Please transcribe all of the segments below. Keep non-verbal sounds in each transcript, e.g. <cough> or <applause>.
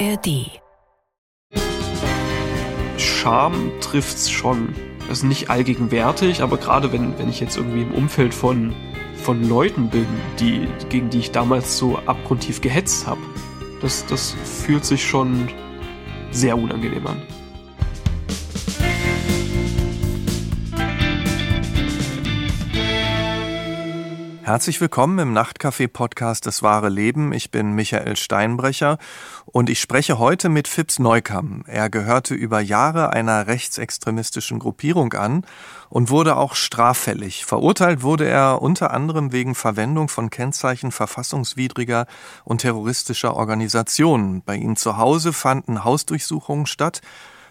ARD. Scham trifft's schon. Also nicht allgegenwärtig, aber gerade wenn, wenn ich jetzt irgendwie im Umfeld von, von Leuten bin, die, gegen die ich damals so abgrundtief gehetzt habe, das, das fühlt sich schon sehr unangenehm an. Herzlich willkommen im Nachtcafé-Podcast Das wahre Leben. Ich bin Michael Steinbrecher und ich spreche heute mit Fips Neukamm. Er gehörte über Jahre einer rechtsextremistischen Gruppierung an und wurde auch straffällig. Verurteilt wurde er unter anderem wegen Verwendung von Kennzeichen verfassungswidriger und terroristischer Organisationen. Bei ihm zu Hause fanden Hausdurchsuchungen statt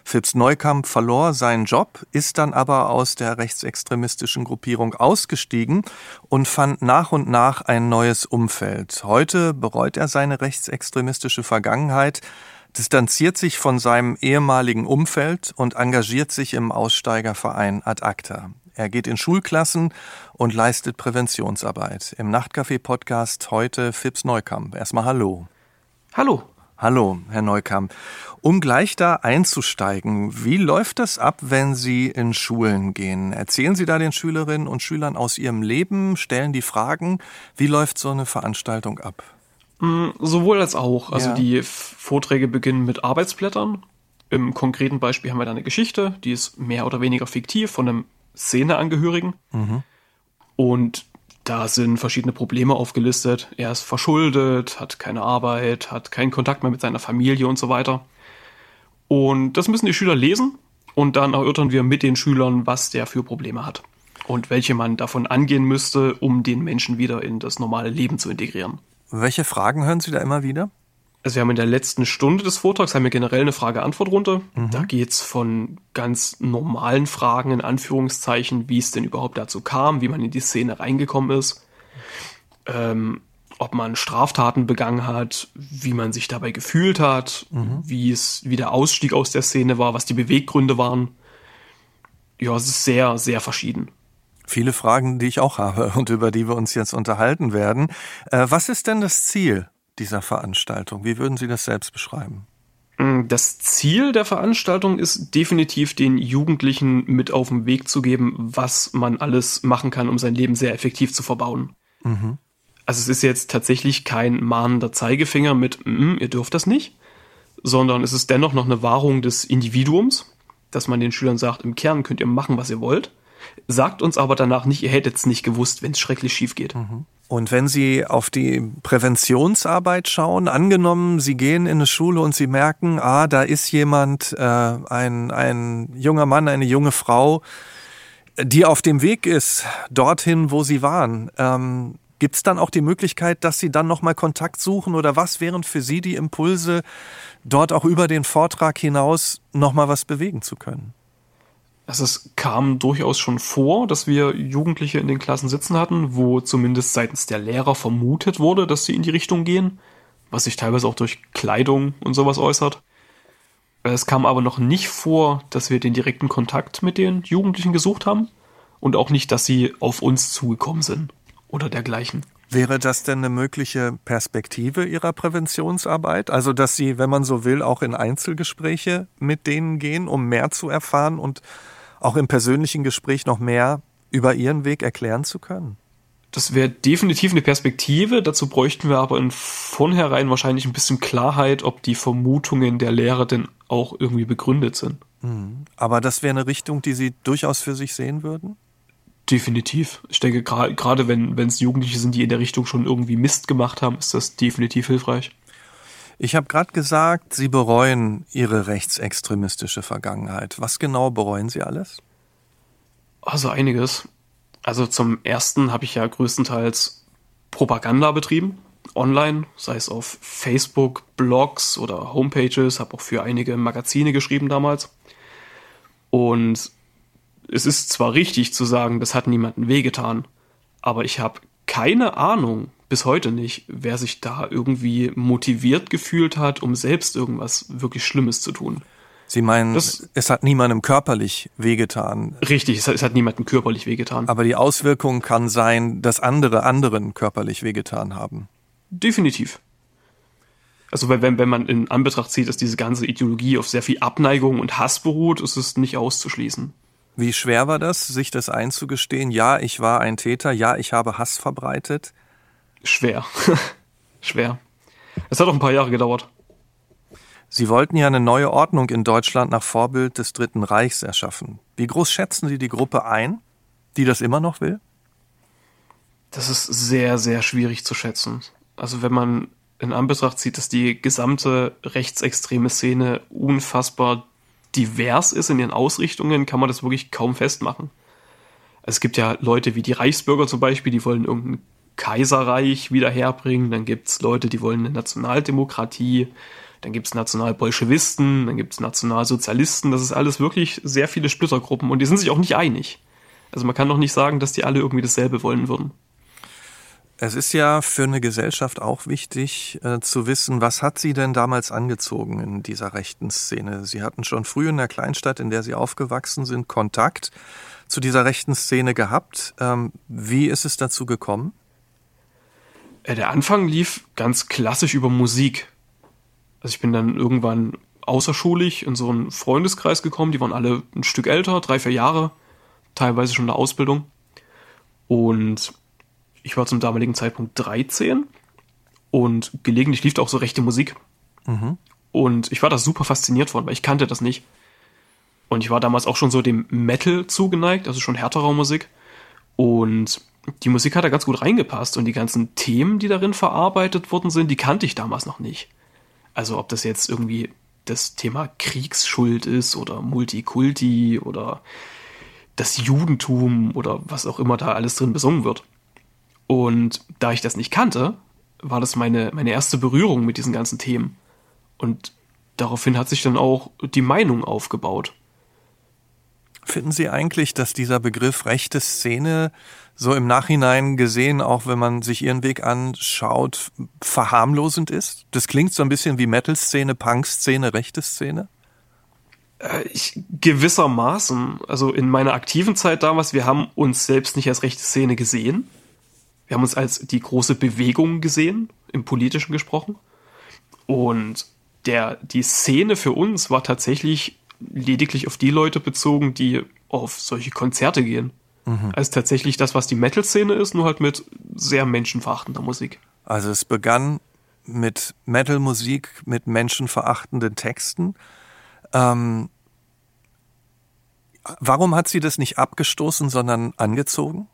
Phipps Neukamp verlor seinen Job, ist dann aber aus der rechtsextremistischen Gruppierung ausgestiegen und fand nach und nach ein neues Umfeld. Heute bereut er seine rechtsextremistische Vergangenheit, distanziert sich von seinem ehemaligen Umfeld und engagiert sich im Aussteigerverein Ad Acta. Er geht in Schulklassen und leistet Präventionsarbeit. Im Nachtcafé-Podcast heute Phipps Neukamp. Erstmal Hallo. Hallo. Hallo, Herr Neukamp. Um gleich da einzusteigen, wie läuft das ab, wenn Sie in Schulen gehen? Erzählen Sie da den Schülerinnen und Schülern aus Ihrem Leben, stellen die Fragen? Wie läuft so eine Veranstaltung ab? Mm, sowohl als auch. Also ja. die Vorträge beginnen mit Arbeitsblättern. Im konkreten Beispiel haben wir da eine Geschichte, die ist mehr oder weniger fiktiv von einem Szeneangehörigen. Mhm. Und da sind verschiedene Probleme aufgelistet. Er ist verschuldet, hat keine Arbeit, hat keinen Kontakt mehr mit seiner Familie und so weiter. Und das müssen die Schüler lesen und dann erörtern wir mit den Schülern, was der für Probleme hat und welche man davon angehen müsste, um den Menschen wieder in das normale Leben zu integrieren. Welche Fragen hören Sie da immer wieder? Also wir haben in der letzten Stunde des Vortrags haben wir generell eine Frage-Antwort-Runde. Mhm. Da geht's von ganz normalen Fragen in Anführungszeichen, wie es denn überhaupt dazu kam, wie man in die Szene reingekommen ist, ähm, ob man Straftaten begangen hat, wie man sich dabei gefühlt hat, mhm. wie es, wie der Ausstieg aus der Szene war, was die Beweggründe waren. Ja, es ist sehr, sehr verschieden. Viele Fragen, die ich auch habe und über die wir uns jetzt unterhalten werden. Äh, was ist denn das Ziel dieser Veranstaltung? Wie würden Sie das selbst beschreiben? Mm, das Ziel der Veranstaltung ist definitiv den Jugendlichen mit auf den Weg zu geben, was man alles machen kann, um sein Leben sehr effektiv zu verbauen. Mhm. Also es ist jetzt tatsächlich kein mahnender Zeigefinger mit, mm, ihr dürft das nicht, sondern es ist dennoch noch eine Wahrung des Individuums, dass man den Schülern sagt, im Kern könnt ihr machen, was ihr wollt, sagt uns aber danach nicht, ihr hättet es nicht gewusst, wenn es schrecklich schief geht. Mhm. Und wenn Sie auf die Präventionsarbeit schauen, angenommen, Sie gehen in eine Schule und Sie merken, ah, da ist jemand, äh, ein, ein junger Mann, eine junge Frau, die auf dem Weg ist, dorthin, wo Sie waren. Ähm, Gibt es dann auch die Möglichkeit, dass Sie dann nochmal Kontakt suchen oder was wären für Sie die Impulse, dort auch über den Vortrag hinaus nochmal was bewegen zu können? Also es kam durchaus schon vor, dass wir Jugendliche in den Klassen sitzen hatten, wo zumindest seitens der Lehrer vermutet wurde, dass sie in die Richtung gehen, was sich teilweise auch durch Kleidung und sowas äußert. Es kam aber noch nicht vor, dass wir den direkten Kontakt mit den Jugendlichen gesucht haben und auch nicht, dass sie auf uns zugekommen sind oder dergleichen. Wäre das denn eine mögliche Perspektive Ihrer Präventionsarbeit? Also, dass Sie, wenn man so will, auch in Einzelgespräche mit denen gehen, um mehr zu erfahren und auch im persönlichen Gespräch noch mehr über Ihren Weg erklären zu können? Das wäre definitiv eine Perspektive. Dazu bräuchten wir aber in vornherein wahrscheinlich ein bisschen Klarheit, ob die Vermutungen der Lehrer denn auch irgendwie begründet sind. Mhm. Aber das wäre eine Richtung, die Sie durchaus für sich sehen würden? Definitiv. Ich denke, gerade wenn es Jugendliche sind, die in der Richtung schon irgendwie Mist gemacht haben, ist das definitiv hilfreich. Ich habe gerade gesagt, Sie bereuen Ihre rechtsextremistische Vergangenheit. Was genau bereuen Sie alles? Also einiges. Also zum ersten habe ich ja größtenteils Propaganda betrieben, online, sei es auf Facebook, Blogs oder Homepages, habe auch für einige Magazine geschrieben damals. Und es ist zwar richtig zu sagen, das hat niemanden wehgetan, aber ich habe keine Ahnung, bis heute nicht, wer sich da irgendwie motiviert gefühlt hat, um selbst irgendwas wirklich Schlimmes zu tun. Sie meinen, das, es hat niemandem körperlich wehgetan. Richtig, es hat, es hat niemandem körperlich wehgetan. Aber die Auswirkung kann sein, dass andere anderen körperlich wehgetan haben. Definitiv. Also wenn, wenn man in Anbetracht zieht, dass diese ganze Ideologie auf sehr viel Abneigung und Hass beruht, ist es nicht auszuschließen. Wie schwer war das, sich das einzugestehen? Ja, ich war ein Täter, ja, ich habe Hass verbreitet? Schwer. <laughs> schwer. Es hat auch ein paar Jahre gedauert. Sie wollten ja eine neue Ordnung in Deutschland nach Vorbild des Dritten Reichs erschaffen. Wie groß schätzen Sie die Gruppe ein, die das immer noch will? Das ist sehr, sehr schwierig zu schätzen. Also wenn man in Anbetracht zieht, dass die gesamte rechtsextreme Szene unfassbar divers ist in ihren Ausrichtungen, kann man das wirklich kaum festmachen. Es gibt ja Leute wie die Reichsbürger zum Beispiel, die wollen irgendein Kaiserreich wieder herbringen. Dann gibt's Leute, die wollen eine Nationaldemokratie. Dann gibt's Nationalbolschewisten, dann gibt's Nationalsozialisten. Das ist alles wirklich sehr viele Splittergruppen und die sind sich auch nicht einig. Also man kann doch nicht sagen, dass die alle irgendwie dasselbe wollen würden. Es ist ja für eine Gesellschaft auch wichtig äh, zu wissen, was hat sie denn damals angezogen in dieser rechten Szene? Sie hatten schon früh in der Kleinstadt, in der Sie aufgewachsen sind, Kontakt zu dieser rechten Szene gehabt. Ähm, wie ist es dazu gekommen? Äh, der Anfang lief ganz klassisch über Musik. Also ich bin dann irgendwann außerschulisch in so einen Freundeskreis gekommen, die waren alle ein Stück älter, drei, vier Jahre, teilweise schon in der Ausbildung. Und ich war zum damaligen Zeitpunkt 13 und gelegentlich lief da auch so rechte Musik. Mhm. Und ich war da super fasziniert von, weil ich kannte das nicht. Und ich war damals auch schon so dem Metal zugeneigt, also schon härterer Musik. Und die Musik hat da ganz gut reingepasst und die ganzen Themen, die darin verarbeitet worden sind, die kannte ich damals noch nicht. Also ob das jetzt irgendwie das Thema Kriegsschuld ist oder Multikulti oder das Judentum oder was auch immer da alles drin besungen wird. Und da ich das nicht kannte, war das meine, meine erste Berührung mit diesen ganzen Themen. Und daraufhin hat sich dann auch die Meinung aufgebaut. Finden Sie eigentlich, dass dieser Begriff rechte Szene so im Nachhinein gesehen, auch wenn man sich Ihren Weg anschaut, verharmlosend ist? Das klingt so ein bisschen wie Metal-Szene, Punk-Szene, rechte Szene? Äh, ich, gewissermaßen. Also in meiner aktiven Zeit damals, wir haben uns selbst nicht als rechte Szene gesehen. Wir haben uns als die große Bewegung gesehen, im Politischen gesprochen. Und der, die Szene für uns war tatsächlich lediglich auf die Leute bezogen, die auf solche Konzerte gehen. Mhm. Also tatsächlich das, was die Metal-Szene ist, nur halt mit sehr menschenverachtender Musik. Also es begann mit Metal-Musik, mit menschenverachtenden Texten. Ähm, warum hat sie das nicht abgestoßen, sondern angezogen?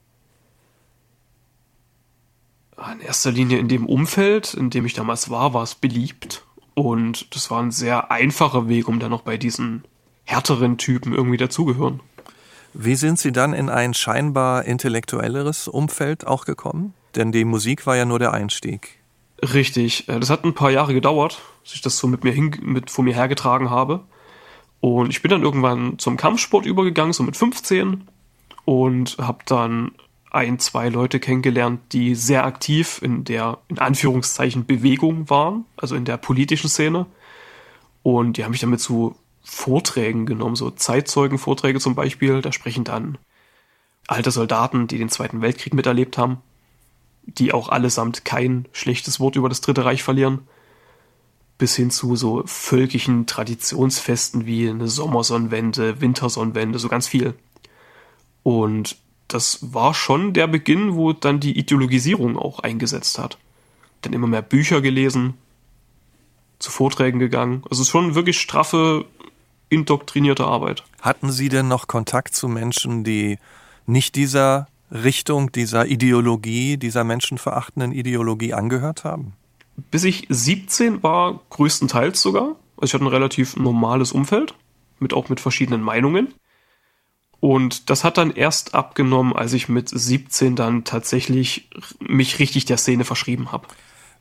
In erster Linie in dem Umfeld, in dem ich damals war, war es beliebt. Und das war ein sehr einfacher Weg, um dann noch bei diesen härteren Typen irgendwie dazugehören. Wie sind Sie dann in ein scheinbar intellektuelleres Umfeld auch gekommen? Denn die Musik war ja nur der Einstieg. Richtig. Äh, das hat ein paar Jahre gedauert, dass ich das so mit mir hin, mit vor mir hergetragen habe. Und ich bin dann irgendwann zum Kampfsport übergegangen, so mit 15. Und habe dann ein, zwei Leute kennengelernt, die sehr aktiv in der, in Anführungszeichen, Bewegung waren, also in der politischen Szene. Und die haben mich damit zu Vorträgen genommen, so Zeitzeugenvorträge zum Beispiel. Da sprechen dann alte Soldaten, die den Zweiten Weltkrieg miterlebt haben, die auch allesamt kein schlechtes Wort über das Dritte Reich verlieren, bis hin zu so völkischen Traditionsfesten wie eine Sommersonnenwende, Wintersonnenwende, so ganz viel. Und das war schon der Beginn, wo dann die Ideologisierung auch eingesetzt hat. Dann immer mehr Bücher gelesen, zu Vorträgen gegangen. Also es ist schon wirklich straffe indoktrinierte Arbeit. Hatten Sie denn noch Kontakt zu Menschen, die nicht dieser Richtung, dieser Ideologie, dieser menschenverachtenden Ideologie angehört haben? Bis ich 17 war, größtenteils sogar. Also ich hatte ein relativ normales Umfeld, mit auch mit verschiedenen Meinungen. Und das hat dann erst abgenommen, als ich mit 17 dann tatsächlich mich richtig der Szene verschrieben habe.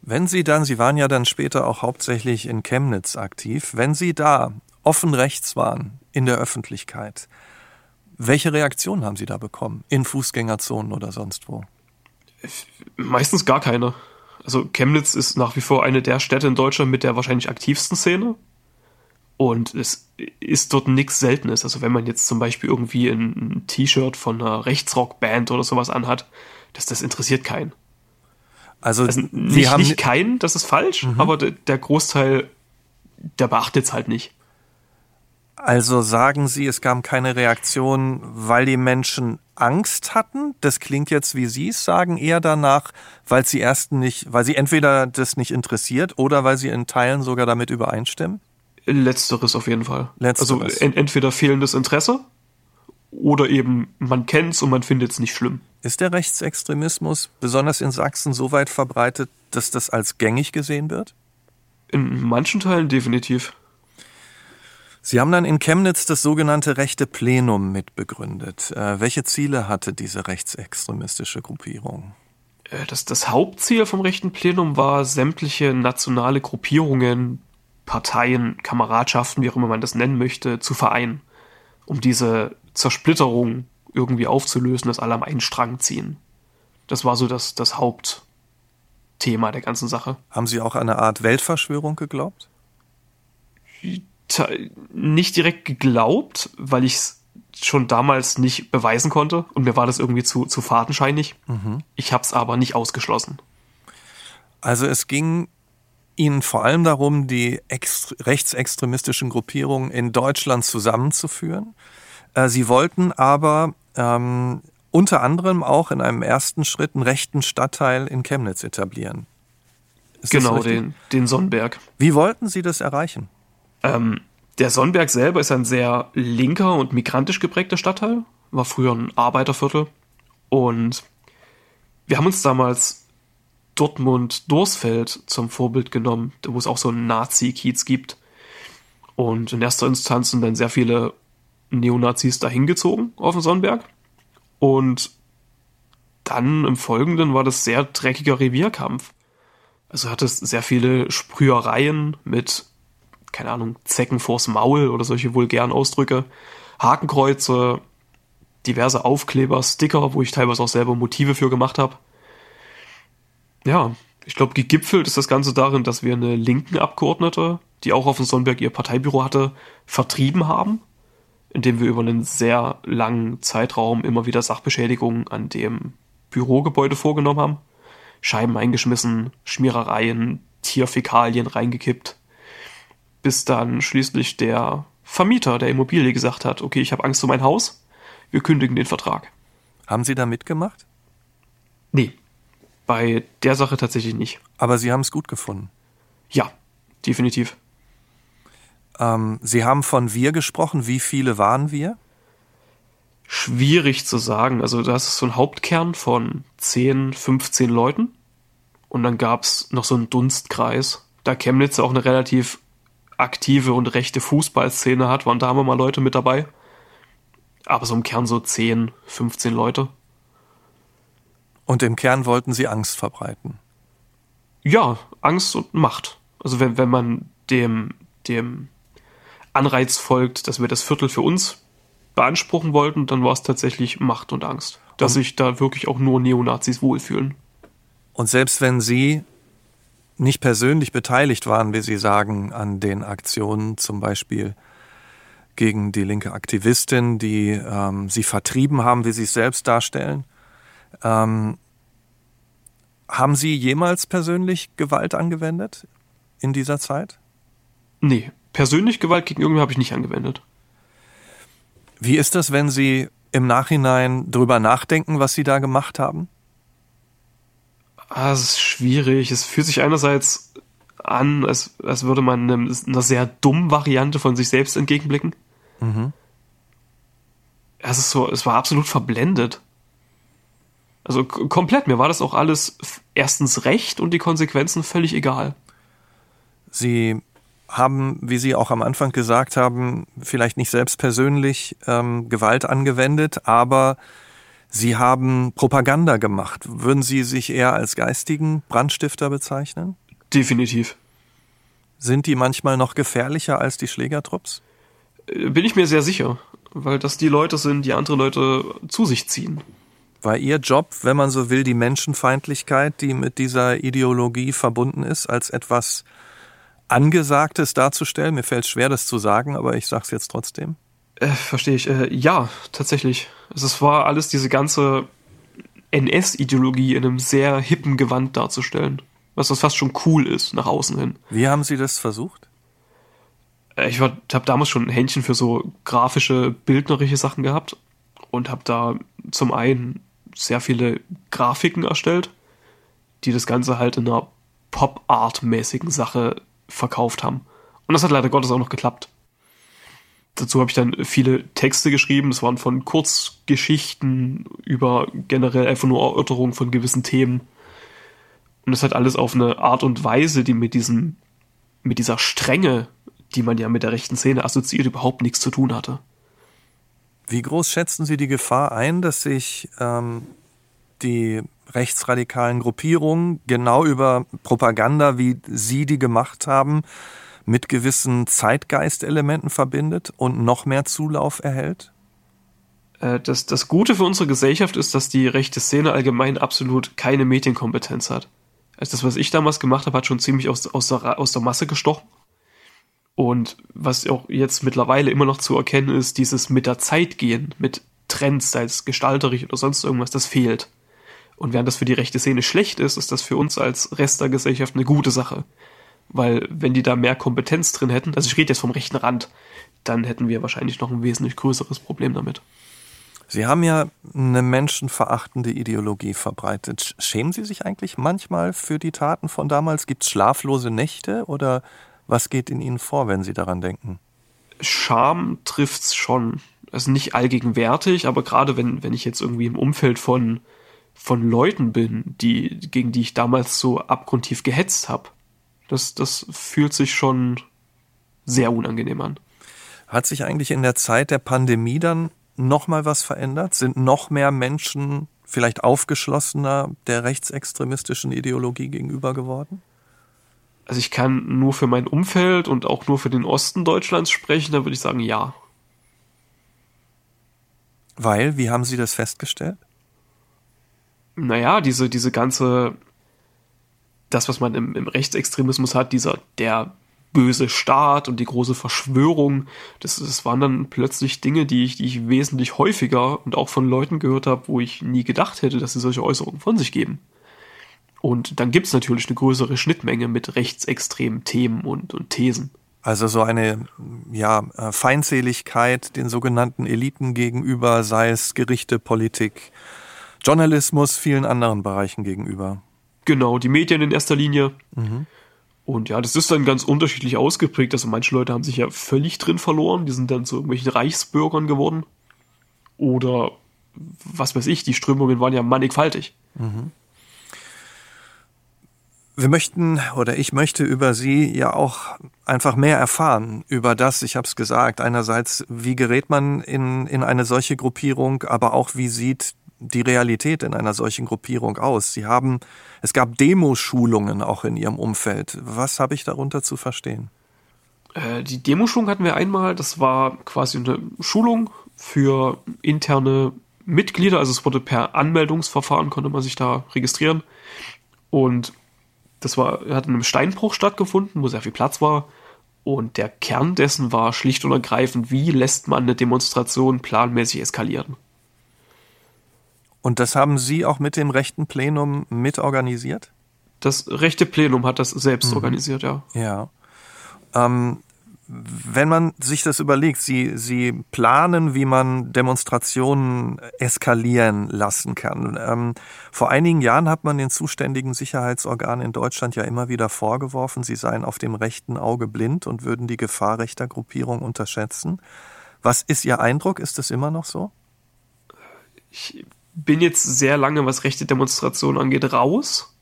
Wenn Sie dann, Sie waren ja dann später auch hauptsächlich in Chemnitz aktiv, wenn Sie da offen rechts waren in der Öffentlichkeit. Welche Reaktionen haben Sie da bekommen? In Fußgängerzonen oder sonst wo? Meistens gar keine. Also Chemnitz ist nach wie vor eine der Städte in Deutschland mit der wahrscheinlich aktivsten Szene. Und es ist dort nichts Seltenes. Also wenn man jetzt zum Beispiel irgendwie ein, T-Shirt von einer Rechtsrockband oder sowas anhat, das, das interessiert keinen. Also, also nicht, haben nicht kein, das ist falsch, mhm. aber der Großteil, der beachtet es halt nicht. Also sagen Sie, es gab keine Reaktion, weil die Menschen Angst hatten? Das klingt jetzt, wie Sie es sagen, eher danach, weil sie erst nicht, weil sie entweder das nicht interessiert oder weil sie in Teilen sogar damit übereinstimmen? Letzteres auf jeden Fall. Letzteres. Also en entweder fehlendes Interesse oder eben man kennt es und man findet es nicht schlimm. Ist der Rechtsextremismus besonders in Sachsen so weit verbreitet, dass das als gängig gesehen wird? In manchen Teilen definitiv. Sie haben dann in Chemnitz das sogenannte rechte Plenum mitbegründet. Äh, welche Ziele hatte diese rechtsextremistische Gruppierung? Äh, das, das Hauptziel vom rechten Plenum war, sämtliche nationale Gruppierungen, Parteien, Kameradschaften, wie auch immer man das nennen möchte, zu vereinen, um diese Zersplitterung irgendwie aufzulösen, dass alle am einen Strang ziehen. Das war so das, das Hauptthema der ganzen Sache. Haben Sie auch an eine Art Weltverschwörung geglaubt? nicht direkt geglaubt, weil ich es schon damals nicht beweisen konnte und mir war das irgendwie zu, zu fadenscheinig. Mhm. Ich habe es aber nicht ausgeschlossen. Also es ging Ihnen vor allem darum, die rechtsextremistischen Gruppierungen in Deutschland zusammenzuführen. Äh, Sie wollten aber ähm, unter anderem auch in einem ersten Schritt einen rechten Stadtteil in Chemnitz etablieren. Ist genau, den, den Sonnenberg. Wie wollten Sie das erreichen? Ähm, der Sonnenberg selber ist ein sehr linker und migrantisch geprägter Stadtteil, war früher ein Arbeiterviertel. Und wir haben uns damals Dortmund-Dorsfeld zum Vorbild genommen, wo es auch so einen Nazi-Kiez gibt. Und in erster Instanz sind dann sehr viele Neonazis dahin gezogen auf den Sonnenberg. Und dann im Folgenden war das sehr dreckiger Revierkampf. Also hat es sehr viele Sprühereien mit keine Ahnung, Zecken vors Maul oder solche vulgären Ausdrücke, Hakenkreuze, diverse Aufkleber, Sticker, wo ich teilweise auch selber Motive für gemacht habe. Ja, ich glaube, gegipfelt ist das Ganze darin, dass wir eine linken Abgeordnete, die auch auf dem Sonnenberg ihr Parteibüro hatte, vertrieben haben, indem wir über einen sehr langen Zeitraum immer wieder Sachbeschädigungen an dem Bürogebäude vorgenommen haben. Scheiben eingeschmissen, Schmierereien, Tierfäkalien reingekippt bis dann schließlich der Vermieter der Immobilie gesagt hat, okay, ich habe Angst um mein Haus, wir kündigen den Vertrag. Haben Sie da mitgemacht? Nee, bei der Sache tatsächlich nicht. Aber Sie haben es gut gefunden? Ja, definitiv. Ähm, Sie haben von wir gesprochen. Wie viele waren wir? Schwierig zu sagen. Also das ist so ein Hauptkern von 10, 15 Leuten. Und dann gab es noch so einen Dunstkreis. Da Chemnitz auch eine relativ aktive und rechte Fußballszene hat, waren da immer mal Leute mit dabei. Aber so im Kern so 10, 15 Leute. Und im Kern wollten sie Angst verbreiten. Ja, Angst und Macht. Also wenn, wenn man dem, dem Anreiz folgt, dass wir das Viertel für uns beanspruchen wollten, dann war es tatsächlich Macht und Angst. Dass sich da wirklich auch nur Neonazis wohlfühlen. Und selbst wenn sie nicht persönlich beteiligt waren, wie Sie sagen, an den Aktionen zum Beispiel gegen die linke Aktivistin, die ähm, sie vertrieben haben, wie Sie es selbst darstellen. Ähm, haben Sie jemals persönlich Gewalt angewendet in dieser Zeit? Nee, persönlich Gewalt gegen irgendwen habe ich nicht angewendet. Wie ist das, wenn Sie im Nachhinein drüber nachdenken, was Sie da gemacht haben? Ah, es ist schwierig. Es fühlt sich einerseits an, als, als würde man einem, einer sehr dummen Variante von sich selbst entgegenblicken. Mhm. Es ist so, es war absolut verblendet. Also komplett. Mir war das auch alles erstens recht und die Konsequenzen völlig egal. Sie haben, wie Sie auch am Anfang gesagt haben, vielleicht nicht selbst persönlich ähm, Gewalt angewendet, aber Sie haben Propaganda gemacht. Würden Sie sich eher als geistigen Brandstifter bezeichnen? Definitiv. Sind die manchmal noch gefährlicher als die Schlägertrupps? Äh, bin ich mir sehr sicher, weil das die Leute sind, die andere Leute zu sich ziehen. War Ihr Job, wenn man so will, die Menschenfeindlichkeit, die mit dieser Ideologie verbunden ist, als etwas Angesagtes darzustellen? Mir fällt es schwer, das zu sagen, aber ich sage es jetzt trotzdem. Äh, verstehe ich. Äh, ja, tatsächlich. Also es war alles diese ganze NS-Ideologie in einem sehr hippen Gewand darzustellen. Was das fast schon cool ist, nach außen hin. Wie haben Sie das versucht? Äh, ich habe damals schon ein Händchen für so grafische, bildnerische Sachen gehabt und habe da zum einen sehr viele Grafiken erstellt, die das Ganze halt in einer Pop-Art-mäßigen Sache verkauft haben. Und das hat leider Gottes auch noch geklappt. Dazu habe ich dann viele Texte geschrieben. Das waren von Kurzgeschichten über generell einfach nur Erörterungen von gewissen Themen. Und das hat alles auf eine Art und Weise, die mit diesem, mit dieser Strenge, die man ja mit der rechten Szene assoziiert, überhaupt nichts zu tun hatte. Wie groß schätzen Sie die Gefahr ein, dass sich ähm, die rechtsradikalen Gruppierungen genau über Propaganda, wie Sie die gemacht haben, mit gewissen Zeitgeistelementen verbindet und noch mehr Zulauf erhält? Äh, das, das Gute für unsere Gesellschaft ist, dass die rechte Szene allgemein absolut keine Medienkompetenz hat. Also das, was ich damals gemacht habe, hat schon ziemlich aus, aus, der, aus der Masse gestochen. Und was auch jetzt mittlerweile immer noch zu erkennen ist, dieses mit der Zeit gehen, mit Trends, sei es gestalterisch oder sonst irgendwas, das fehlt. Und während das für die rechte Szene schlecht ist, ist das für uns als Rest der Gesellschaft eine gute Sache. Weil wenn die da mehr Kompetenz drin hätten, also ich rede jetzt vom rechten Rand, dann hätten wir wahrscheinlich noch ein wesentlich größeres Problem damit. Sie haben ja eine menschenverachtende Ideologie verbreitet. Schämen Sie sich eigentlich manchmal für die Taten von damals? Gibt es schlaflose Nächte oder was geht in Ihnen vor, wenn Sie daran denken? Scham trifft's schon. Also nicht allgegenwärtig, aber gerade wenn, wenn ich jetzt irgendwie im Umfeld von, von Leuten bin, die, gegen die ich damals so abgrundtief gehetzt habe, das, das fühlt sich schon sehr unangenehm an. Hat sich eigentlich in der Zeit der Pandemie dann noch mal was verändert? Sind noch mehr Menschen vielleicht aufgeschlossener der rechtsextremistischen Ideologie gegenüber geworden? Also ich kann nur für mein Umfeld und auch nur für den Osten Deutschlands sprechen, da würde ich sagen ja. Weil, wie haben Sie das festgestellt? Naja, diese, diese ganze, das, was man im, im Rechtsextremismus hat, dieser, der böse Staat und die große Verschwörung, das, das waren dann plötzlich Dinge, die ich, die ich wesentlich häufiger und auch von Leuten gehört habe, wo ich nie gedacht hätte, dass sie solche Äußerungen von sich geben. Und dann gibt es natürlich eine größere Schnittmenge mit rechtsextremen Themen und, und Thesen. Also so eine ja, äh, Feindseligkeit den sogenannten Eliten gegenüber, sei es Gerichte, Politik, Journalismus, vielen anderen Bereichen gegenüber. Genau, die Medien in erster Linie. Mhm. Und ja, das ist dann ganz unterschiedlich ausgeprägt. Also manche Leute haben sich ja völlig drin verloren, die sind dann zu irgendwelchen Reichsbürgern geworden. Oder was weiß ich, die Strömungen waren ja mannigfaltig. Mhm. Wir möchten oder ich möchte über Sie ja auch einfach mehr erfahren über das, ich habe es gesagt, einerseits, wie gerät man in, in eine solche Gruppierung, aber auch wie sieht die Realität in einer solchen Gruppierung aus? Sie haben, es gab Demoschulungen auch in Ihrem Umfeld. Was habe ich darunter zu verstehen? Äh, die Demoschulung hatten wir einmal, das war quasi eine Schulung für interne Mitglieder, also es wurde per Anmeldungsverfahren, konnte man sich da registrieren. Und das war, hat in einem Steinbruch stattgefunden, wo sehr viel Platz war. Und der Kern dessen war schlicht und ergreifend, wie lässt man eine Demonstration planmäßig eskalieren. Und das haben Sie auch mit dem rechten Plenum mitorganisiert? Das rechte Plenum hat das selbst mhm. organisiert, ja. Ja. Ähm, wenn man sich das überlegt, Sie, Sie planen, wie man Demonstrationen eskalieren lassen kann. Ähm, vor einigen Jahren hat man den zuständigen Sicherheitsorganen in Deutschland ja immer wieder vorgeworfen, sie seien auf dem rechten Auge blind und würden die Gefahr rechter Gruppierung unterschätzen. Was ist Ihr Eindruck? Ist das immer noch so? Ich bin jetzt sehr lange, was rechte Demonstrationen angeht, raus.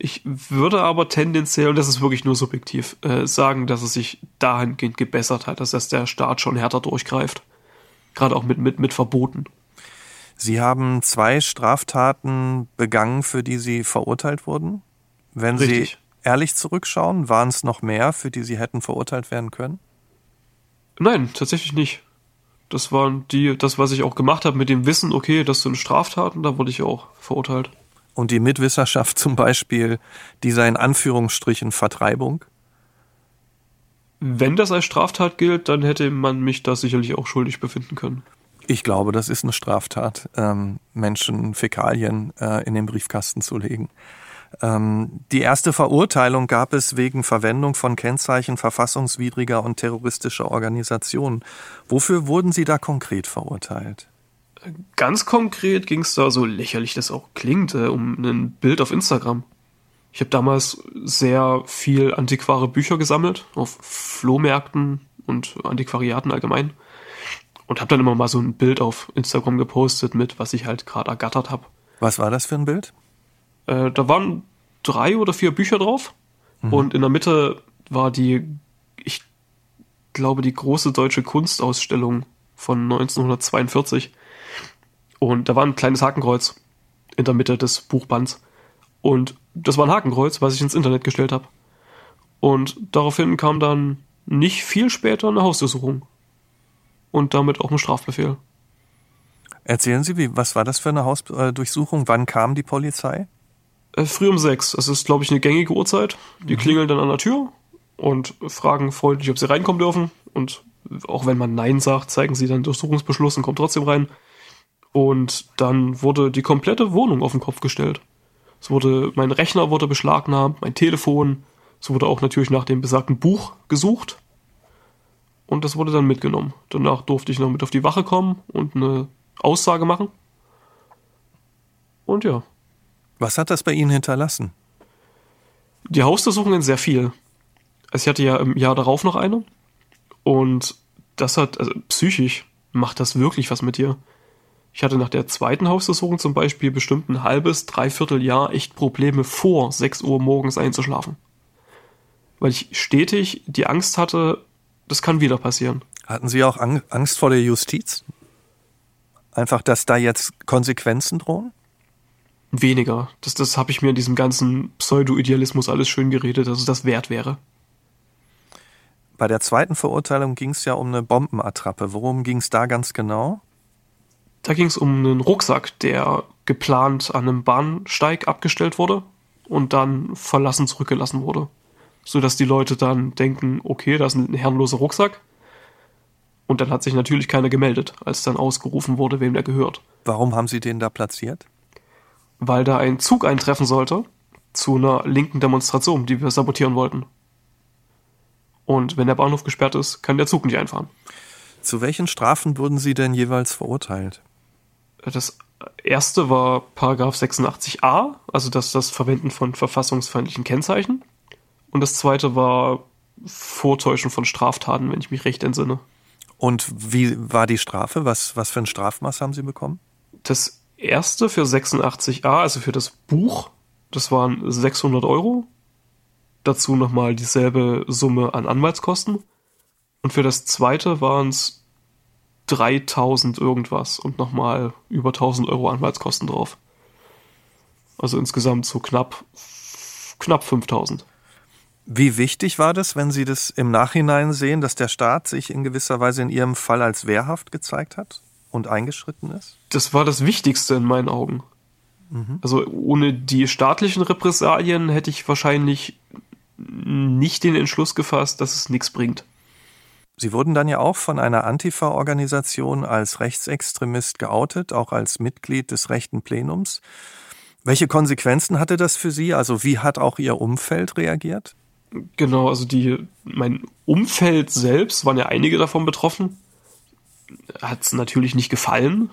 Ich würde aber tendenziell, und das ist wirklich nur subjektiv, äh, sagen, dass es sich dahingehend gebessert hat, dass das der Staat schon härter durchgreift. Gerade auch mit, mit, mit Verboten. Sie haben zwei Straftaten begangen, für die Sie verurteilt wurden. Wenn Richtig. Sie ehrlich zurückschauen, waren es noch mehr, für die Sie hätten verurteilt werden können? Nein, tatsächlich nicht das waren die, das, was ich auch gemacht habe mit dem Wissen, okay, das sind Straftaten, da wurde ich auch verurteilt. Und die Mitwisserschaft zum Beispiel dieser in Anführungsstrichen Vertreibung? Wenn das als Straftat gilt, dann hätte man mich da sicherlich auch schuldig befinden können. Ich glaube, das ist eine Straftat, ähm, Menschen Fäkalien äh, in den Briefkasten zu legen. Ähm, die erste Verurteilung gab es wegen Verwendung von Kennzeichen verfassungswidriger und terroristischer Organisationen. Wofür wurden Sie da konkret verurteilt? Ganz konkret ging es da, so lächerlich das auch klingt, äh, um ein Bild auf Instagram. Ich habe damals sehr viel antiquare Bücher gesammelt, auf Flohmärkten und Antiquariaten allgemein. Und habe dann immer mal so ein Bild auf Instagram gepostet mit, was ich halt gerade ergattert habe. Was war das für ein Bild? Äh, da waren drei oder vier Bücher drauf. Mhm. Und in der Mitte war die, ich glaube, die große deutsche Kunstausstellung von 1942. Und da war ein kleines Hakenkreuz in der Mitte des Buchbands. Und das war ein Hakenkreuz, was ich ins Internet gestellt habe. Und daraufhin kam dann nicht viel später eine Hausdurchsuchung. Und damit auch ein Strafbefehl. Erzählen Sie, wie, was war das für eine Hausdurchsuchung? Wann kam die Polizei? Äh, früh um sechs. Das ist, glaube ich, eine gängige Uhrzeit. Die mhm. klingeln dann an der Tür und fragen freundlich, ob sie reinkommen dürfen. Und auch wenn man Nein sagt, zeigen sie dann Durchsuchungsbeschluss und kommen trotzdem rein. Und dann wurde die komplette Wohnung auf den Kopf gestellt. Es wurde, mein Rechner wurde beschlagnahmt, mein Telefon. Es wurde auch natürlich nach dem besagten Buch gesucht. Und das wurde dann mitgenommen. Danach durfte ich noch mit auf die Wache kommen und eine Aussage machen. Und ja. Was hat das bei Ihnen hinterlassen? Die Hausdurchsuchungen sehr viel. Also ich hatte ja im Jahr darauf noch eine. Und das hat, also psychisch macht das wirklich was mit dir. Ich hatte nach der zweiten Hausdurchsuchung zum Beispiel bestimmt ein halbes, dreiviertel Jahr echt Probleme vor 6 Uhr morgens einzuschlafen. Weil ich stetig die Angst hatte, das kann wieder passieren. Hatten Sie auch Angst vor der Justiz? Einfach, dass da jetzt Konsequenzen drohen? Weniger. Das, das habe ich mir in diesem ganzen Pseudo-Idealismus alles schön geredet, dass es das wert wäre. Bei der zweiten Verurteilung ging es ja um eine Bombenattrappe. Worum ging es da ganz genau? Da ging es um einen Rucksack, der geplant an einem Bahnsteig abgestellt wurde und dann verlassen zurückgelassen wurde. Sodass die Leute dann denken, okay, da ist ein herrenloser Rucksack. Und dann hat sich natürlich keiner gemeldet, als dann ausgerufen wurde, wem der gehört. Warum haben Sie den da platziert? Weil da ein Zug eintreffen sollte zu einer linken Demonstration, die wir sabotieren wollten. Und wenn der Bahnhof gesperrt ist, kann der Zug nicht einfahren. Zu welchen Strafen wurden Sie denn jeweils verurteilt? Das erste war Paragraph 86a, also das, das Verwenden von verfassungsfeindlichen Kennzeichen. Und das zweite war Vortäuschen von Straftaten, wenn ich mich recht entsinne. Und wie war die Strafe? Was, was für ein Strafmaß haben Sie bekommen? Das erste für 86a, also für das Buch, das waren 600 Euro. Dazu nochmal dieselbe Summe an Anwaltskosten. Und für das zweite waren es 3000 irgendwas und nochmal über 1000 Euro Anwaltskosten drauf. Also insgesamt so knapp, knapp 5000. Wie wichtig war das, wenn Sie das im Nachhinein sehen, dass der Staat sich in gewisser Weise in Ihrem Fall als wehrhaft gezeigt hat und eingeschritten ist? Das war das Wichtigste in meinen Augen. Mhm. Also ohne die staatlichen Repressalien hätte ich wahrscheinlich nicht den Entschluss gefasst, dass es nichts bringt. Sie wurden dann ja auch von einer Antifa-Organisation als Rechtsextremist geoutet, auch als Mitglied des rechten Plenums. Welche Konsequenzen hatte das für Sie? Also wie hat auch Ihr Umfeld reagiert? Genau, also die, mein Umfeld selbst waren ja einige davon betroffen. Hat es natürlich nicht gefallen,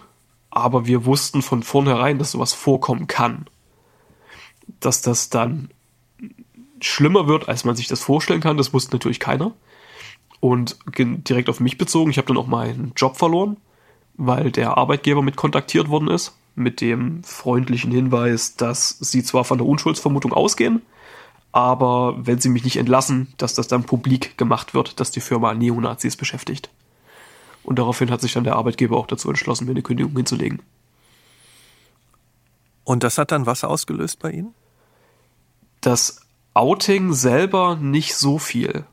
aber wir wussten von vornherein, dass sowas vorkommen kann. Dass das dann schlimmer wird, als man sich das vorstellen kann, das wusste natürlich keiner. Und direkt auf mich bezogen, ich habe dann auch meinen Job verloren, weil der Arbeitgeber mit kontaktiert worden ist, mit dem freundlichen Hinweis, dass sie zwar von der Unschuldsvermutung ausgehen, aber wenn sie mich nicht entlassen, dass das dann publik gemacht wird, dass die Firma Neonazis beschäftigt. Und daraufhin hat sich dann der Arbeitgeber auch dazu entschlossen, mir eine Kündigung hinzulegen. Und das hat dann was ausgelöst bei Ihnen? Das Outing selber nicht so viel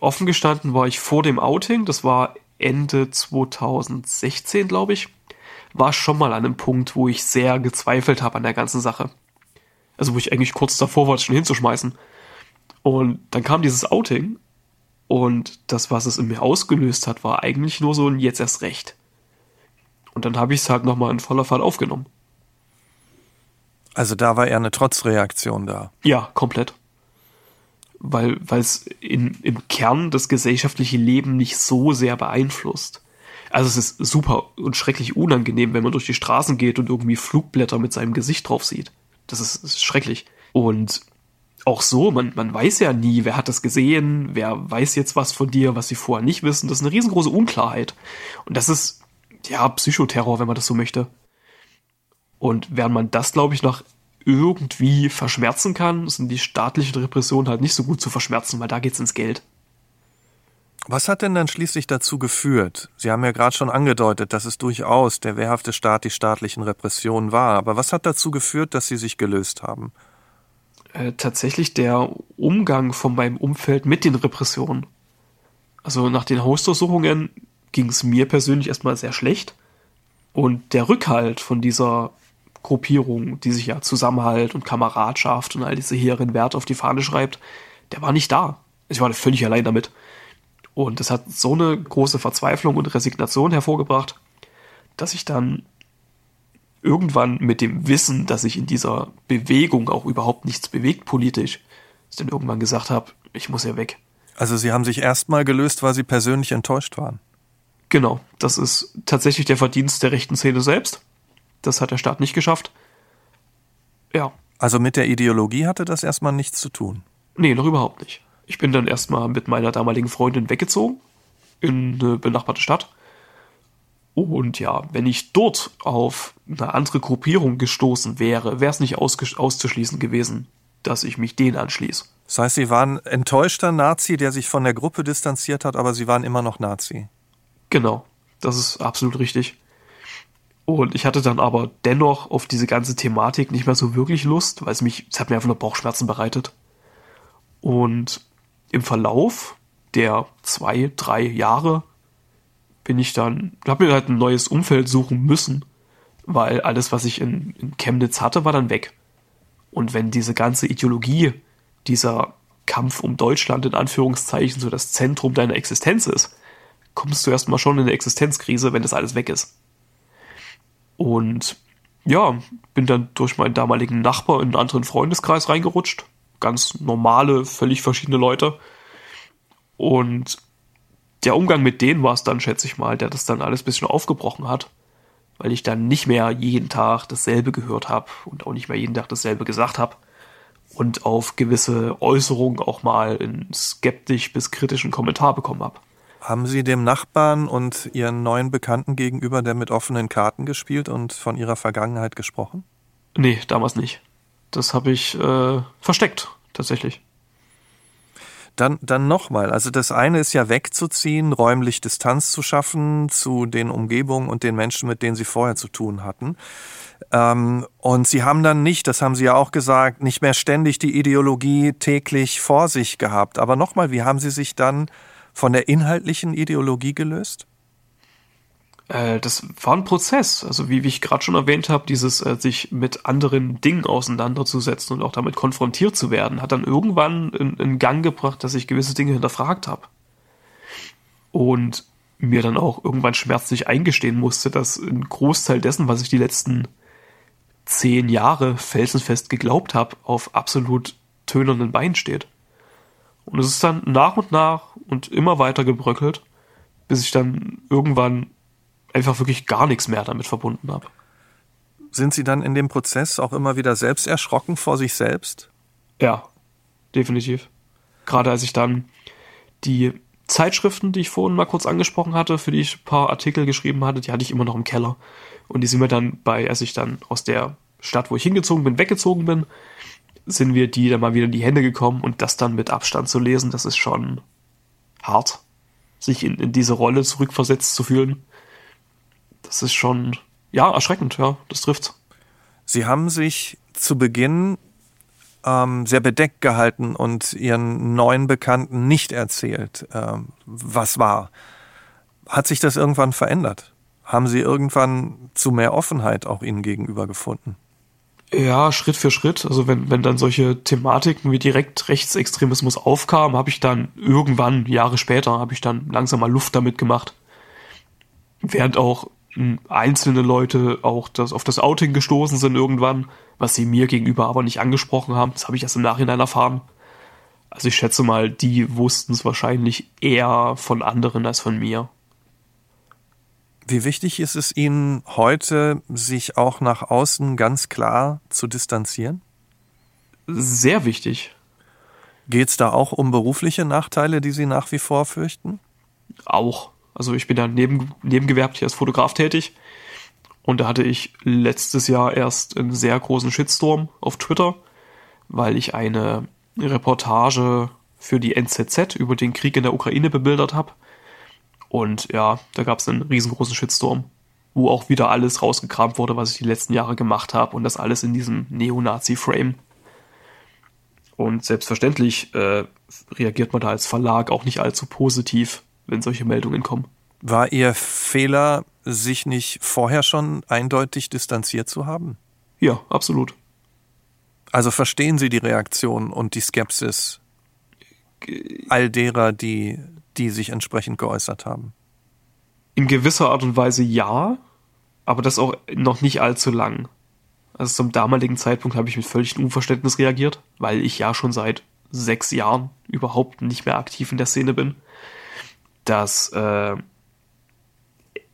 offen gestanden war ich vor dem Outing, das war Ende 2016, glaube ich, war schon mal an einem Punkt, wo ich sehr gezweifelt habe an der ganzen Sache. Also wo ich eigentlich kurz davor war, es schon hinzuschmeißen. Und dann kam dieses Outing und das, was es in mir ausgelöst hat, war eigentlich nur so ein jetzt erst recht. Und dann habe ich es halt nochmal in voller Fahrt aufgenommen. Also da war eher eine Trotzreaktion da. Ja, komplett. Weil es im Kern das gesellschaftliche Leben nicht so sehr beeinflusst. Also es ist super und schrecklich unangenehm, wenn man durch die Straßen geht und irgendwie Flugblätter mit seinem Gesicht drauf sieht. Das ist, ist schrecklich. Und auch so, man, man weiß ja nie, wer hat das gesehen, wer weiß jetzt was von dir, was sie vorher nicht wissen. Das ist eine riesengroße Unklarheit. Und das ist, ja, Psychoterror, wenn man das so möchte. Und während man das, glaube ich, noch irgendwie verschmerzen kann, sind die staatlichen Repressionen halt nicht so gut zu verschmerzen, weil da geht's ins Geld. Was hat denn dann schließlich dazu geführt? Sie haben ja gerade schon angedeutet, dass es durchaus der wehrhafte Staat die staatlichen Repressionen war. Aber was hat dazu geführt, dass Sie sich gelöst haben? Äh, tatsächlich der Umgang von meinem Umfeld mit den Repressionen. Also nach den Hausdurchsuchungen ging es mir persönlich erstmal sehr schlecht. Und der Rückhalt von dieser Gruppierung, die sich ja Zusammenhalt und Kameradschaft und all diese hehren Werte auf die Fahne schreibt, der war nicht da. Ich war völlig allein damit. Und das hat so eine große Verzweiflung und Resignation hervorgebracht, dass ich dann irgendwann mit dem Wissen, dass sich in dieser Bewegung auch überhaupt nichts bewegt politisch, dann irgendwann gesagt habe, ich muss ja weg. Also Sie haben sich erstmal gelöst, weil Sie persönlich enttäuscht waren. Genau, das ist tatsächlich der Verdienst der rechten Szene selbst. Das hat der Staat nicht geschafft. Ja. Also mit der Ideologie hatte das erstmal nichts zu tun. Nee, noch überhaupt nicht. Ich bin dann erstmal mit meiner damaligen Freundin weggezogen in eine benachbarte Stadt. Und ja, wenn ich dort auf eine andere Gruppierung gestoßen wäre, wäre es nicht auszuschließen gewesen, dass ich mich denen anschließe. Das heißt, Sie waren enttäuschter Nazi, der sich von der Gruppe distanziert hat, aber Sie waren immer noch Nazi. Genau, das ist absolut richtig. Und ich hatte dann aber dennoch auf diese ganze Thematik nicht mehr so wirklich Lust, weil es mich, es hat mir einfach nur Bauchschmerzen bereitet. Und im Verlauf der zwei, drei Jahre bin ich dann, habe mir halt ein neues Umfeld suchen müssen, weil alles, was ich in, in Chemnitz hatte, war dann weg. Und wenn diese ganze Ideologie, dieser Kampf um Deutschland in Anführungszeichen so das Zentrum deiner Existenz ist, kommst du erstmal schon in eine Existenzkrise, wenn das alles weg ist. Und ja, bin dann durch meinen damaligen Nachbar in einen anderen Freundeskreis reingerutscht, ganz normale, völlig verschiedene Leute. Und der Umgang mit denen war es dann, schätze ich mal, der das dann alles ein bisschen aufgebrochen hat, weil ich dann nicht mehr jeden Tag dasselbe gehört habe und auch nicht mehr jeden Tag dasselbe gesagt habe und auf gewisse Äußerungen auch mal einen skeptisch bis kritischen Kommentar bekommen habe. Haben Sie dem Nachbarn und Ihren neuen Bekannten gegenüber der mit offenen Karten gespielt und von Ihrer Vergangenheit gesprochen? Nee, damals nicht. Das habe ich äh, versteckt tatsächlich. Dann, dann nochmal. Also das eine ist ja wegzuziehen, räumlich Distanz zu schaffen zu den Umgebungen und den Menschen, mit denen Sie vorher zu tun hatten. Ähm, und Sie haben dann nicht, das haben Sie ja auch gesagt, nicht mehr ständig die Ideologie täglich vor sich gehabt. Aber nochmal, wie haben Sie sich dann von der inhaltlichen Ideologie gelöst? Äh, das war ein Prozess. Also wie, wie ich gerade schon erwähnt habe, dieses äh, sich mit anderen Dingen auseinanderzusetzen und auch damit konfrontiert zu werden, hat dann irgendwann in, in Gang gebracht, dass ich gewisse Dinge hinterfragt habe. Und mir dann auch irgendwann schmerzlich eingestehen musste, dass ein Großteil dessen, was ich die letzten zehn Jahre felsenfest geglaubt habe, auf absolut tönernen Beinen steht. Und es ist dann nach und nach und immer weiter gebröckelt, bis ich dann irgendwann einfach wirklich gar nichts mehr damit verbunden habe. Sind Sie dann in dem Prozess auch immer wieder selbst erschrocken vor sich selbst? Ja, definitiv. Gerade als ich dann die Zeitschriften, die ich vorhin mal kurz angesprochen hatte, für die ich ein paar Artikel geschrieben hatte, die hatte ich immer noch im Keller. Und die sind mir dann bei, als ich dann aus der Stadt, wo ich hingezogen bin, weggezogen bin, sind wir die dann mal wieder in die Hände gekommen und das dann mit Abstand zu lesen, das ist schon hart, sich in, in diese Rolle zurückversetzt zu fühlen das ist schon, ja, erschreckend, ja, das trifft. Sie haben sich zu Beginn ähm, sehr bedeckt gehalten und Ihren neuen Bekannten nicht erzählt, ähm, was war. Hat sich das irgendwann verändert? Haben Sie irgendwann zu mehr Offenheit auch Ihnen gegenüber gefunden? Ja, Schritt für Schritt. Also wenn, wenn dann solche Thematiken wie direkt Rechtsextremismus aufkamen, habe ich dann irgendwann, Jahre später, habe ich dann langsam mal Luft damit gemacht. Während auch einzelne Leute auch das, auf das Outing gestoßen sind irgendwann, was sie mir gegenüber aber nicht angesprochen haben. Das habe ich erst im Nachhinein erfahren. Also ich schätze mal, die wussten es wahrscheinlich eher von anderen als von mir. Wie wichtig ist es Ihnen heute, sich auch nach außen ganz klar zu distanzieren? Sehr wichtig. Geht es da auch um berufliche Nachteile, die Sie nach wie vor fürchten? Auch. Also ich bin ja neben, nebengewerblich als Fotograf tätig. Und da hatte ich letztes Jahr erst einen sehr großen Shitstorm auf Twitter, weil ich eine Reportage für die NZZ über den Krieg in der Ukraine bebildert habe. Und ja, da gab es einen riesengroßen Shitstorm, wo auch wieder alles rausgekramt wurde, was ich die letzten Jahre gemacht habe und das alles in diesem Neonazi-Frame. Und selbstverständlich äh, reagiert man da als Verlag auch nicht allzu positiv, wenn solche Meldungen kommen. War Ihr Fehler, sich nicht vorher schon eindeutig distanziert zu haben? Ja, absolut. Also verstehen Sie die Reaktion und die Skepsis all derer, die, die sich entsprechend geäußert haben? In gewisser Art und Weise ja, aber das auch noch nicht allzu lang. Also zum damaligen Zeitpunkt habe ich mit völligem Unverständnis reagiert, weil ich ja schon seit sechs Jahren überhaupt nicht mehr aktiv in der Szene bin. Dass äh,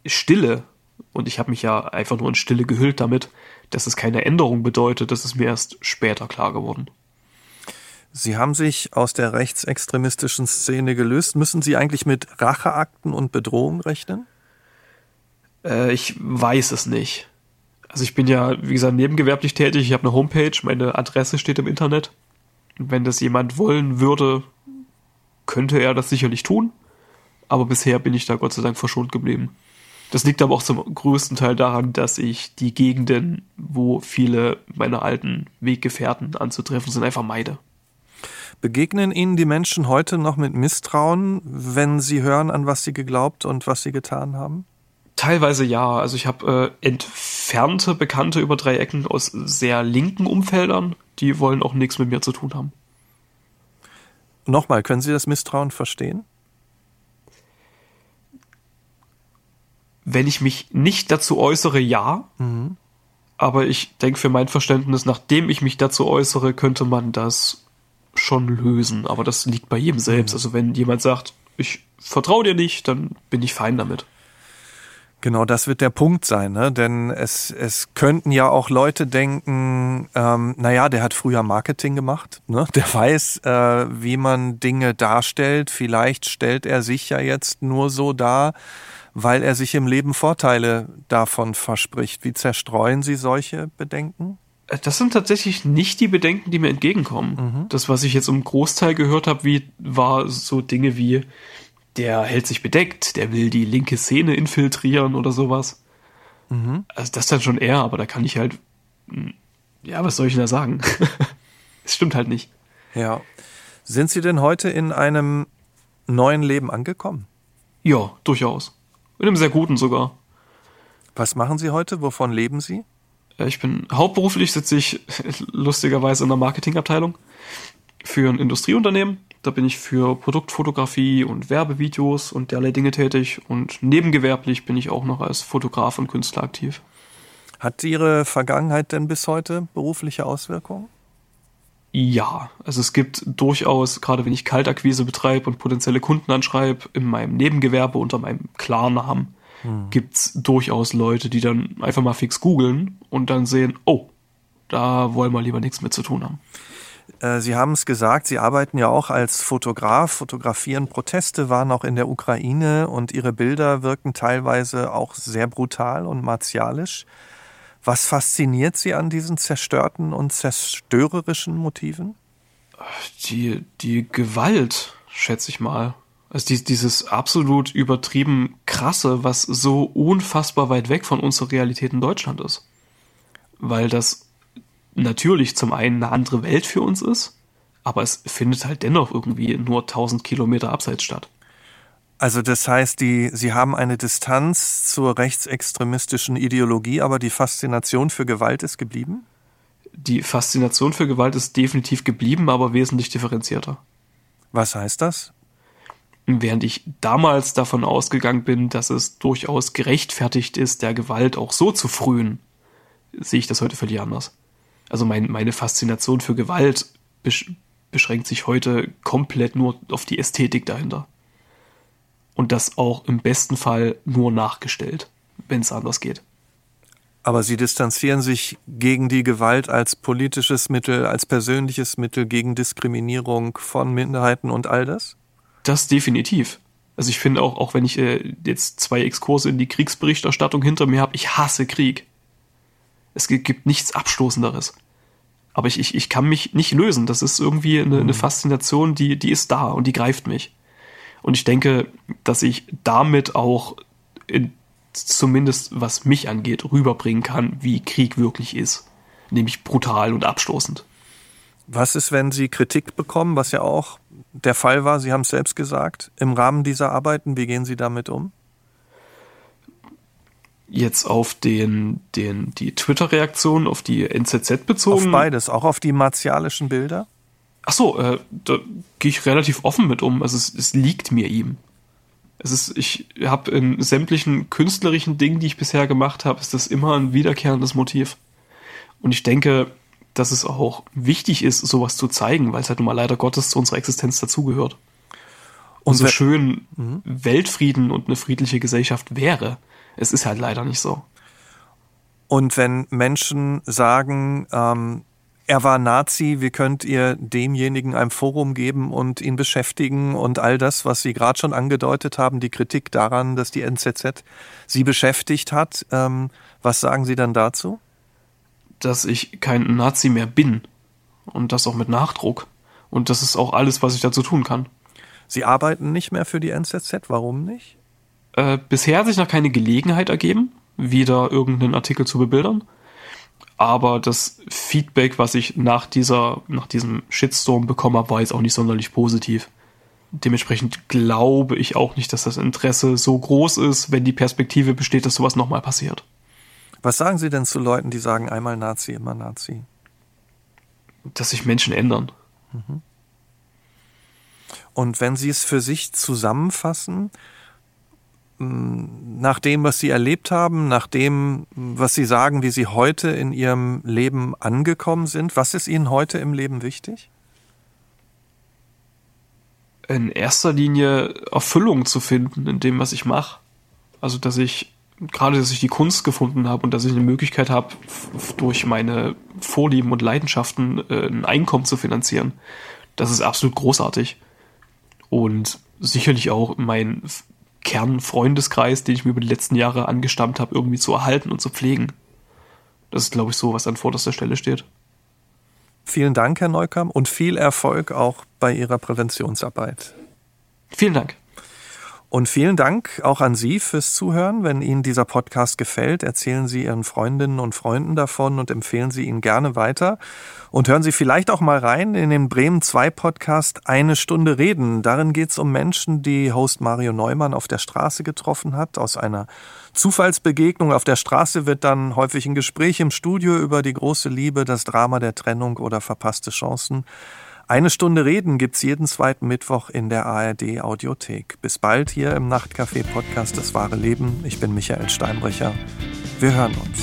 Stille, und ich habe mich ja einfach nur in Stille gehüllt damit, dass es keine Änderung bedeutet, das ist mir erst später klar geworden. Sie haben sich aus der rechtsextremistischen Szene gelöst. Müssen Sie eigentlich mit Racheakten und Bedrohungen rechnen? Äh, ich weiß es nicht. Also ich bin ja, wie gesagt, nebengewerblich tätig. Ich habe eine Homepage, meine Adresse steht im Internet. wenn das jemand wollen würde, könnte er das sicherlich tun. Aber bisher bin ich da Gott sei Dank verschont geblieben. Das liegt aber auch zum größten Teil daran, dass ich die Gegenden, wo viele meiner alten Weggefährten anzutreffen sind, einfach meide. Begegnen Ihnen die Menschen heute noch mit Misstrauen, wenn sie hören, an was sie geglaubt und was sie getan haben? Teilweise ja. Also ich habe äh, entfernte Bekannte über drei Ecken aus sehr linken Umfeldern, die wollen auch nichts mit mir zu tun haben. Nochmal, können Sie das Misstrauen verstehen? Wenn ich mich nicht dazu äußere, ja. Mhm. Aber ich denke, für mein Verständnis, nachdem ich mich dazu äußere, könnte man das schon lösen. Aber das liegt bei jedem selbst. Mhm. Also wenn jemand sagt, ich vertraue dir nicht, dann bin ich fein damit. Genau, das wird der Punkt sein, ne? Denn es, es könnten ja auch Leute denken, ähm, naja, der hat früher Marketing gemacht, ne? <laughs> Der weiß, äh, wie man Dinge darstellt. Vielleicht stellt er sich ja jetzt nur so dar, weil er sich im Leben Vorteile davon verspricht. Wie zerstreuen Sie solche Bedenken? Äh, das sind tatsächlich nicht die Bedenken, die mir entgegenkommen. Mhm. Das, was ich jetzt im Großteil gehört habe, wie, war so Dinge wie, der hält sich bedeckt, der will die linke Szene infiltrieren oder sowas. Mhm. Also das dann schon eher, aber da kann ich halt, hm, ja, was soll ich denn da sagen? <laughs> Es stimmt halt nicht. Ja. Sind Sie denn heute in einem neuen Leben angekommen? Ja, durchaus. In einem sehr guten sogar. Was machen Sie heute? Wovon leben Sie? Äh, ich bin hauptberuflich sitze ich <laughs> lustigerweise in der Marketingabteilung für ein Industrieunternehmen. Da bin ich für Produktfotografie und Werbevideos und derlei Dinge tätig und nebengewerblich bin ich auch noch als Fotograf und Künstler aktiv. Hat Ihre Vergangenheit denn bis heute berufliche Auswirkungen? Ja, also es gibt durchaus, gerade wenn ich Kaltakquise betreibe und potenzielle Kunden anschreibe, in meinem Nebengewerbe unter meinem Klarnamen, hm. gibt's durchaus Leute, die dann einfach mal fix googeln und dann sehen, oh, da wollen wir lieber nichts mit zu tun haben. Äh, Sie haben es gesagt, Sie arbeiten ja auch als Fotograf, fotografieren Proteste, waren auch in der Ukraine und Ihre Bilder wirken teilweise auch sehr brutal und martialisch. Was fasziniert Sie an diesen zerstörten und zerstörerischen Motiven? Die, die Gewalt, schätze ich mal. Also die, dieses absolut übertrieben krasse, was so unfassbar weit weg von unserer Realität in Deutschland ist. Weil das natürlich zum einen eine andere Welt für uns ist, aber es findet halt dennoch irgendwie nur 1000 Kilometer abseits statt. Also das heißt, die, Sie haben eine Distanz zur rechtsextremistischen Ideologie, aber die Faszination für Gewalt ist geblieben? Die Faszination für Gewalt ist definitiv geblieben, aber wesentlich differenzierter. Was heißt das? Während ich damals davon ausgegangen bin, dass es durchaus gerechtfertigt ist, der Gewalt auch so zu frühen, sehe ich das heute völlig anders. Also mein, meine Faszination für Gewalt besch beschränkt sich heute komplett nur auf die Ästhetik dahinter. Und das auch im besten Fall nur nachgestellt, wenn es anders geht. Aber Sie distanzieren sich gegen die Gewalt als politisches Mittel, als persönliches Mittel gegen Diskriminierung von Minderheiten und all das? Das definitiv. Also ich finde auch, auch wenn ich äh, jetzt zwei Exkurse in die Kriegsberichterstattung hinter mir habe, ich hasse Krieg. Es gibt nichts Abstoßenderes. Aber ich, ich, ich kann mich nicht lösen. Das ist irgendwie eine, eine mhm. Faszination, die, die ist da und die greift mich. Und ich denke, dass ich damit auch in, zumindest was mich angeht, rüberbringen kann, wie Krieg wirklich ist. Nämlich brutal und abstoßend. Was ist, wenn Sie Kritik bekommen, was ja auch der Fall war, Sie haben es selbst gesagt, im Rahmen dieser Arbeiten? Wie gehen Sie damit um? Jetzt auf den, den, die Twitter-Reaktion, auf die NZZ bezogen? Auf beides, auch auf die martialischen Bilder? Ach so, äh, da gehe ich relativ offen mit um. Also es, es liegt mir ihm. Es ist, ich habe in sämtlichen künstlerischen Dingen, die ich bisher gemacht habe, ist das immer ein wiederkehrendes Motiv. Und ich denke, dass es auch wichtig ist, sowas zu zeigen, weil es halt nun mal leider Gottes zu unserer Existenz dazugehört. Und so schön mhm. Weltfrieden und eine friedliche Gesellschaft wäre, es ist halt leider nicht so. Und wenn Menschen sagen, ähm, er war Nazi, wie könnt ihr demjenigen ein Forum geben und ihn beschäftigen und all das, was Sie gerade schon angedeutet haben, die Kritik daran, dass die NZZ Sie beschäftigt hat, ähm, was sagen Sie dann dazu? Dass ich kein Nazi mehr bin. Und das auch mit Nachdruck. Und das ist auch alles, was ich dazu tun kann. Sie arbeiten nicht mehr für die NZZ, warum nicht? Äh, bisher hat sich noch keine Gelegenheit ergeben, wieder irgendeinen Artikel zu bebildern. Aber das Feedback, was ich nach dieser, nach diesem Shitstorm bekommen habe, war jetzt auch nicht sonderlich positiv. Dementsprechend glaube ich auch nicht, dass das Interesse so groß ist, wenn die Perspektive besteht, dass sowas nochmal passiert. Was sagen Sie denn zu Leuten, die sagen, einmal Nazi, immer Nazi? Dass sich Menschen ändern. Mhm. Und wenn Sie es für sich zusammenfassen, nach dem, was Sie erlebt haben, nach dem, was Sie sagen, wie Sie heute in Ihrem Leben angekommen sind, was ist Ihnen heute im Leben wichtig? In erster Linie Erfüllung zu finden in dem, was ich mache. Also, dass ich gerade, dass ich die Kunst gefunden habe und dass ich eine Möglichkeit habe, durch meine Vorlieben und Leidenschaften äh, ein Einkommen zu finanzieren. Das ist absolut großartig. Und sicherlich auch mein Kernfreundeskreis, den ich mir über die letzten Jahre angestammt habe, irgendwie zu erhalten und zu pflegen. Das ist, glaube ich, so, was an vorderster Stelle steht. Vielen Dank, Herr Neukamp, und viel Erfolg auch bei Ihrer Präventionsarbeit. Vielen Dank. Und vielen Dank auch an Sie fürs Zuhören. Wenn Ihnen dieser Podcast gefällt, erzählen Sie Ihren Freundinnen und Freunden davon und empfehlen Sie ihn gerne weiter. Und hören Sie vielleicht auch mal rein in den Bremen 2 Podcast Eine Stunde Reden. Darin geht es um Menschen, die Host Mario Neumann auf der Straße getroffen hat. Aus einer Zufallsbegegnung auf der Straße wird dann häufig ein Gespräch im Studio über die große Liebe, das Drama der Trennung oder verpasste Chancen. Eine Stunde Reden gibt's jeden zweiten Mittwoch in der ARD Audiothek. Bis bald hier im Nachtcafé Podcast Das wahre Leben. Ich bin Michael Steinbrecher. Wir hören uns.